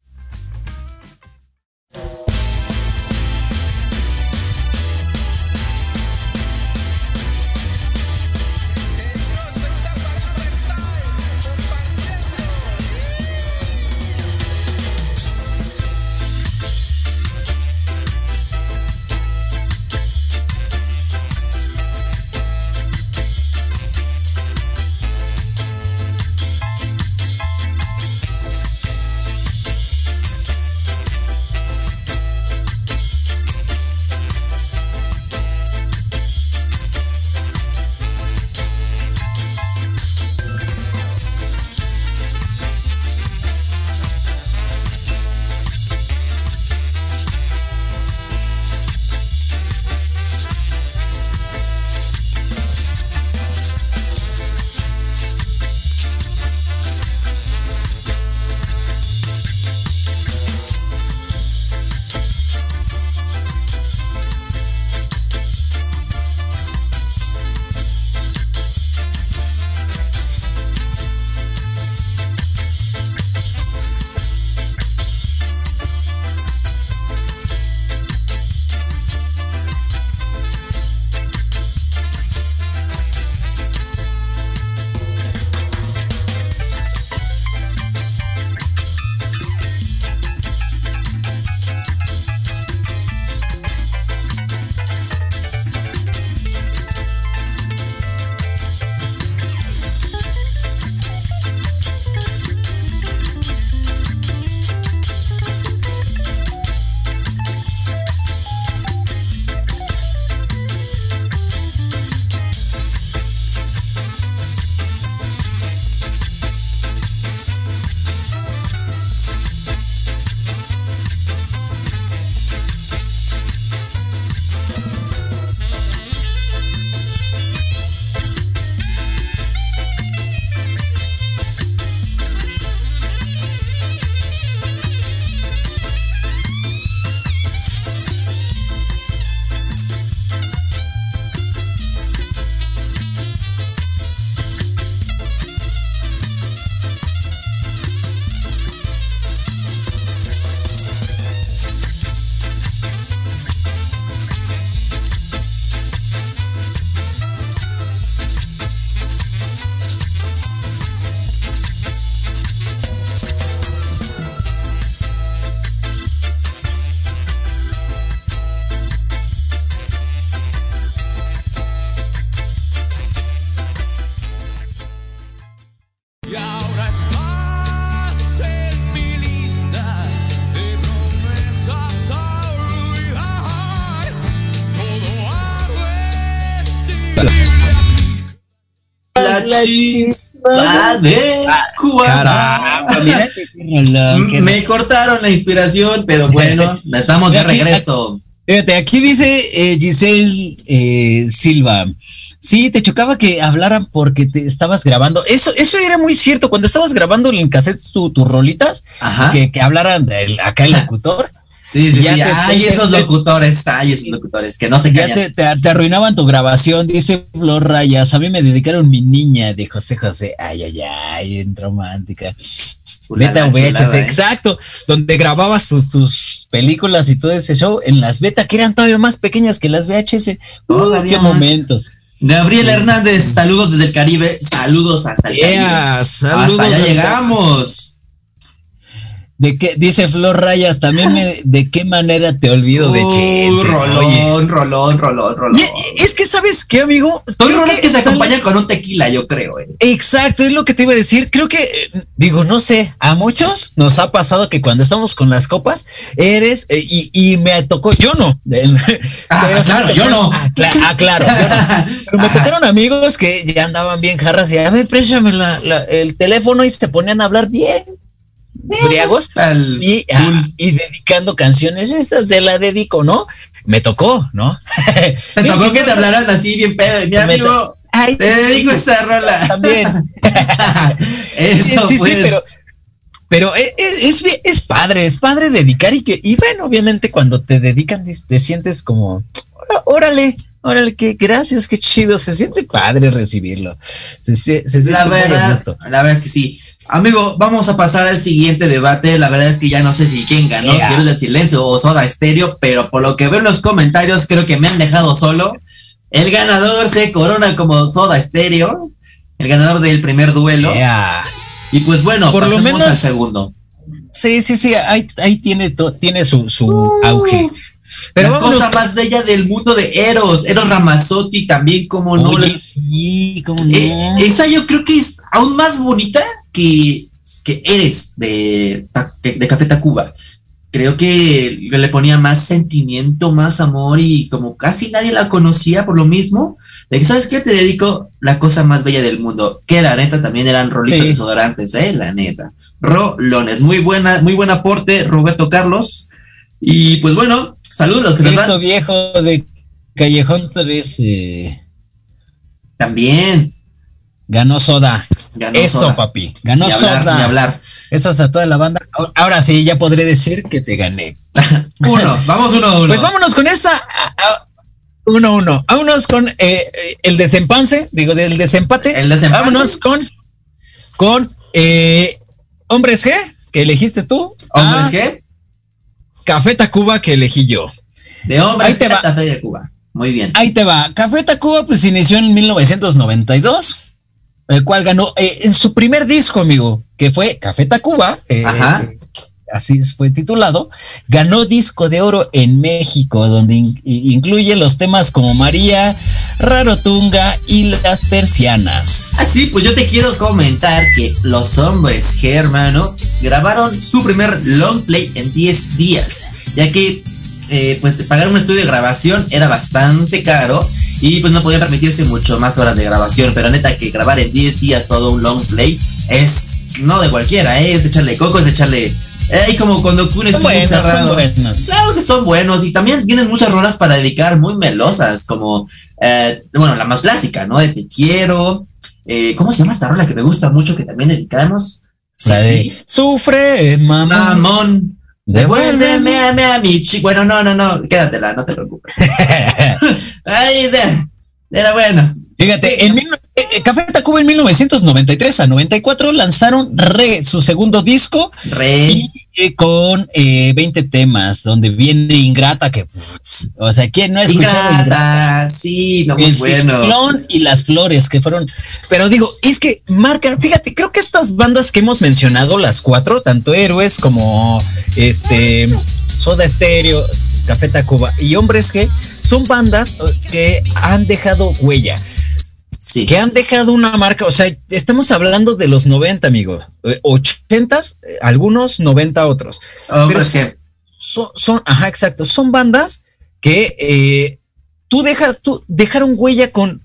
La chispa de Cuba. Qué rolón, qué Me cortaron la inspiración, pero bueno, estamos de regreso. Fíjate, aquí dice eh, Giselle eh, Silva. Sí, te chocaba que hablaran porque te estabas grabando. Eso, eso era muy cierto. Cuando estabas grabando en cassette tu- tus rolitas, Ajá. que, que hablaran el- acá el locutor, Sí, sí, Ya sí. te- Ay, te- esos te- locutores, ay, esos locutores, que no se ya callan. te, arruinaban tu grabación. Dice Flor Rayas, a mí me dedicaron mi niña de José José. Ay, ay, ay, en romántica. Beta VHS, ¿eh? exacto, donde grababas tus, tus películas y todo ese show en las beta que eran todavía más pequeñas que las VHS. Uh, qué más. momentos. Gabriel Hernández, saludos desde el Caribe, saludos hasta el Caribe. Yeah, saludos Hasta allá llegamos. De qué, dice Flor Rayas, también me, de qué manera te olvido de Uh, Chente. Rolón, rolón, rolón, rolón. Y- Es que, ¿sabes qué, amigo? Son Creo rolas que se sale- acompañan con un tequila, yo creo. eh. Exacto, es lo que te iba a decir. Creo que, eh, digo, no sé, a muchos nos ha pasado que cuando estamos con las copas, eres, eh, y, y me tocó, yo no. Ah, Pero claro, yo no. Cla- claro, yo no. Pero me tocaron amigos que ya andaban bien jarras y a ver, préstame la- la- el teléfono y se ponían a hablar bien, briagos, Tal- y, ah, y dedicando canciones, estas de la dedico, ¿no? Me tocó, ¿no? Te tocó que te hablaran así bien pedo. Mi amigo, Ay, te dedico esta rola. también. Eso, Sí, sí, sí, pues. pero, pero es, es, es padre, es padre dedicar y que, y bueno, obviamente cuando te dedican te, te sientes como, "Ó- órale, órale, que gracias, qué chido, se siente padre recibirlo. Se, se, se siente La verdad, la verdad es que sí. Amigo, vamos a pasar al siguiente debate. La verdad es que ya no sé si quién ganó, Yeah. si Héroes del Silencio o Soda Stereo, pero por lo que veo en los comentarios, creo que me han dejado solo. El ganador se corona como Soda Stereo, el ganador del primer duelo. Yeah. Y pues bueno, Por lo pasemos menos- al segundo. Sí, sí, sí, ahí, ahí tiene, to- tiene su, su auge. Pero la cosa con- más bella del mundo de Eros, Eros Ramazzotti también, como no. Oye, sí, cómo no. Eh, esa yo creo que es aún más bonita que, que Eres de, de, Café Tacuba. Creo que le ponía más sentimiento, más amor y como casi nadie la conocía por lo mismo, de que, ¿sabes qué? Te dedico la cosa más bella del mundo. Que la neta también eran rolitos Sí. desodorantes, ¿eh? La neta. Rolones. Muy buena, muy buen aporte, Roberto Carlos. Y pues bueno, saludos que viejo de Callejón 13 también. Ganó soda. Ganó Eso, Soda. papi. Ganó Ni hablar, soda. ni hablar. Eso es a toda la banda. Ahora- Ahora sí, ya podré decir que te gané. Uno, vamos uno a uno. Pues vámonos con esta. a- a- Uno, uno. Vámonos con eh, eh, el desempance, digo, del desempate. El desempate. Vámonos con, con eh, Hombres G, que elegiste tú. ¿Hombres a qué? Café Tacuba, que elegí yo. De hombres va. Café de Cuba. Muy bien. Ahí te va. Café Tacuba, pues inició en 1992, el cual ganó eh, en su primer disco, amigo, que fue Café Tacuba. eh, Ajá. Así fue titulado. Ganó disco de oro en México, donde in- incluye los temas como María, Rarotunga y Las Persianas. Ah, sí, pues yo te quiero comentar que los hombres hermano, grabaron su primer long play en 10 días, ya que eh, pues pagar un estudio de grabación era bastante caro y pues no podían permitirse mucho más horas de grabación, pero neta que grabar en 10 días todo un long play es no de cualquiera, ¿eh? es de echarle coco, es de echarle... Eh, como cuando un Son estudio buenas, encerrado. Claro que son buenos y también tienen muchas rolas para dedicar muy melosas, como, eh, bueno, la más clásica, ¿no? De Te Quiero. eh, ¿Cómo se llama esta rola que me gusta mucho que también dedicamos? La Sí. Sufre, mamá. Mamón. Devuélveme a, mi- a mi chico. Bueno, no, no, no, quédatela, no te preocupes. Ay, de- era bueno. Fíjate, en Café Tacuba en 1993 a 94 lanzaron Re, su segundo disco, Re. y eh, con eh, 20 temas, donde viene Ingrata, que, putz, o sea, ¿quién no escuchado Ingrata? Ingrata, sí, no, muy El bueno. Ciclón y las flores que fueron, pero digo, es que marcan, fíjate, creo que estas bandas que hemos mencionado, las cuatro, tanto Héroes como este Soda Stereo, Café Tacuba y Hombres G, son bandas eh, que han dejado huella. Sí. que han dejado una marca, o sea, estamos hablando de los 90, amigo, eh, 80s, eh, algunos, 90 otros. Pero que son, son, ajá, exacto, son bandas que eh, tú dejas, tú dejaron huella con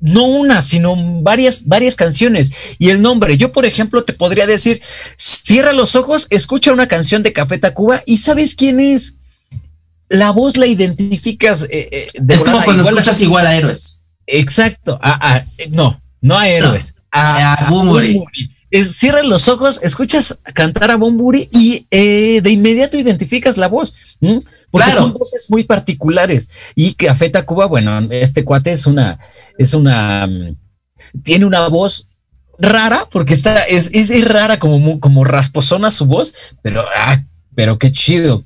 no una, sino varias, varias canciones. Y el nombre, yo por ejemplo te podría decir, cierra los ojos, escucha una canción de Café Tacuba y sabes quién es. La voz la identificas. eh, eh, de es como cuando igual a- escuchas igual a héroes. Exacto. Ah, ah, eh, no, no a héroes. a a. Es- cierras los ojos, escuchas cantar a Bomburi y eh, de inmediato identificas la voz. ¿m? Porque Claro. son voces muy particulares. Y Café Tacuba, bueno, este cuate es una, es una, mm, tiene una voz rara, porque está, es, es, es rara como, como rasposona su voz, pero, ah, pero qué chido.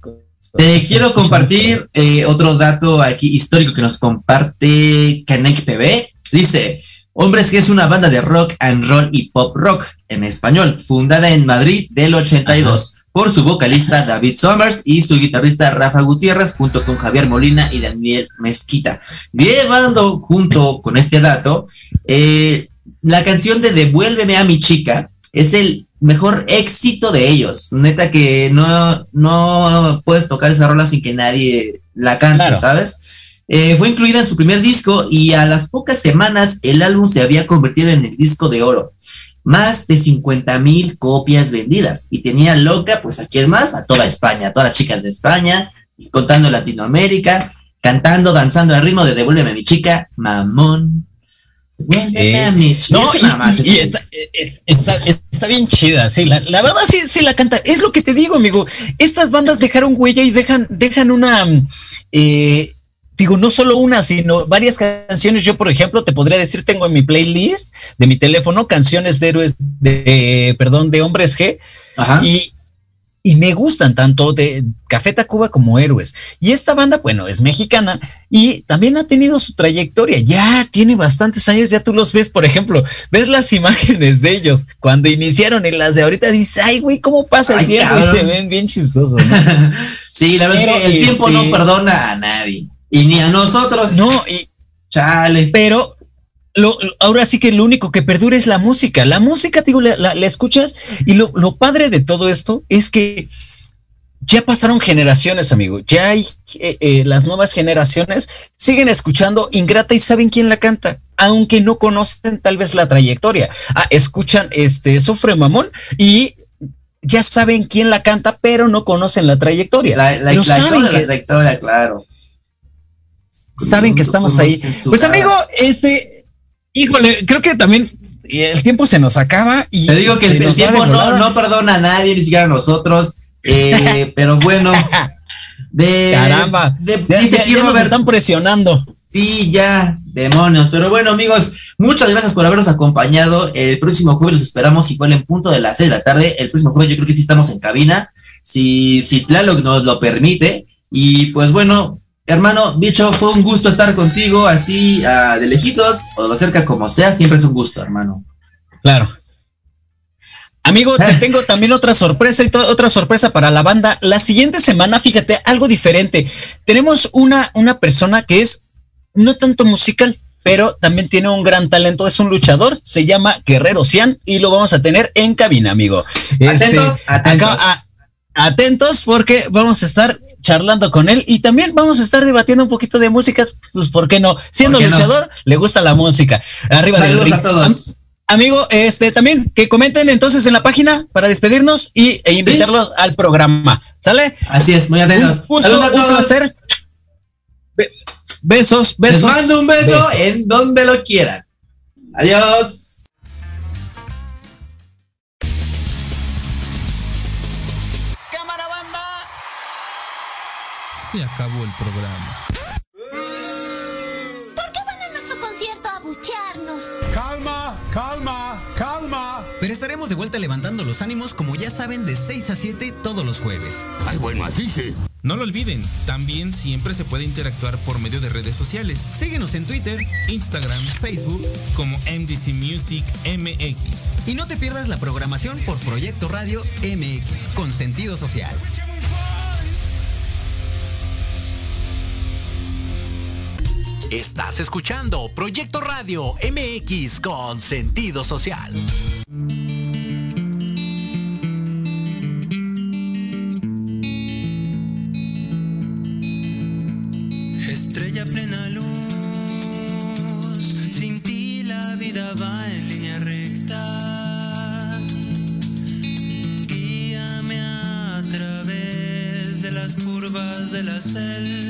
Te quiero compartir eh, otro dato aquí histórico que nos comparte Canek PB. Dice, Hombres que es una banda de rock and roll y pop rock en español, fundada en Madrid del 82 por su vocalista David Summers y su guitarrista Rafa Gutiérrez junto con Javier Molina y Daniel Mezquita. Llevando junto con este dato, eh, la canción de Devuélveme a mi chica es el mejor éxito de ellos. Neta que no, no puedes tocar esa rola sin que nadie la cante, Claro. ¿sabes? Eh, fue incluida en su primer disco y a las pocas semanas el álbum se había convertido en el disco de oro. Más de 50 mil copias vendidas. Y tenía loca, pues aquí es más, a toda España, a todas las chicas de España, contando Latinoamérica, cantando, danzando al ritmo de Devuélveme a mi chica, mamón. Eh, a mi chica. No, y, está, es- está, está bien chida, sí, la, la verdad sí, sí la canta. Es lo que te digo, amigo. Estas bandas dejaron huella y dejan, dejan una, eh, digo, no solo una, sino varias canciones. Yo, por ejemplo, te podría decir, tengo en mi playlist de mi teléfono canciones de héroes, de, perdón, de hombres G. Ajá. Y, y me gustan tanto de Café Tacuba como Héroes. Y esta banda, bueno, es mexicana y también ha tenido su trayectoria. Ya tiene bastantes años, ya tú los ves, por ejemplo, ves las imágenes de ellos cuando iniciaron y las de ahorita dices, ay, güey, ¿cómo pasa el tiempo? Y se ven bien chistosos, ¿no? Sí, la verdad es que el tiempo no este- perdona a nadie. Y ni a nosotros. No, y, Chale. pero lo, ahora sí que lo único que perdura es la música. La música, digo, la, la- la escuchas y lo, lo padre de todo esto es que ya pasaron generaciones, amigo. Ya hay eh, eh, las nuevas generaciones siguen escuchando Ingrata y saben quién la canta, aunque no conocen tal vez la trayectoria. Ah, escuchan este Sufre Mamón y ya saben quién la canta, pero no conocen la trayectoria. La, la, la saben que- trayectoria, claro. saben que estamos ahí. Pues amigo, este, híjole, creo que también el tiempo se nos acaba y Te digo que el, tiempo no, no perdona a nadie, ni siquiera a nosotros. Eh, pero bueno. De, Caramba, de- ya, dice ya- aquí ya nos están presionando. Sí, ya, demonios. Pero bueno, amigos, muchas gracias por habernos acompañado. El próximo jueves los esperamos igual en punto de las 6 de la tarde. El próximo jueves yo creo que sí estamos en cabina, si, si Tlaloc nos lo permite. Y pues bueno, hermano, bicho, fue un gusto estar contigo así ah, de lejitos o de cerca como sea. Siempre es un gusto, hermano. Claro. Amigo, te tengo también otra sorpresa y otra sorpresa para la banda. La siguiente semana, fíjate, algo diferente. Tenemos una, una persona que es no tanto musical, pero también tiene un gran talento. Es un luchador, se llama Guerrero Cian y lo vamos a tener en cabina, amigo. Este, Atentos, atentos. acá, a- atentos porque vamos a estar charlando con él y también vamos a estar debatiendo un poquito de música, pues ¿por qué no? Siendo luchador, le gusta la música. Arriba Saludos a todos. Amigo, este también que comenten entonces en la página para despedirnos y, e invitarlos al programa. ¿Sale? Así es, muy atentos. Un gusto, Saludos a un todos. placer. Be- besos, Les besos. mando un beso besos. en donde lo quieran. Adiós. Se acabó el programa. ¿Por qué van a nuestro concierto a buchearnos? Calma, calma, calma. Pero estaremos de vuelta levantando los ánimos como ya saben de 6 a 7 todos los jueves. Ay, bueno, así sí. No lo olviden, también siempre se puede interactuar por medio de redes sociales. Síguenos en Twitter Instagram, Facebook como MDC Music MX. y no te pierdas la programación por Proyecto Radio MX con sentido social. Estás escuchando Proyecto Radio MX con sentido social. Estrella plena luz, sin ti la vida va en línea recta. Guíame a través de las curvas de la selva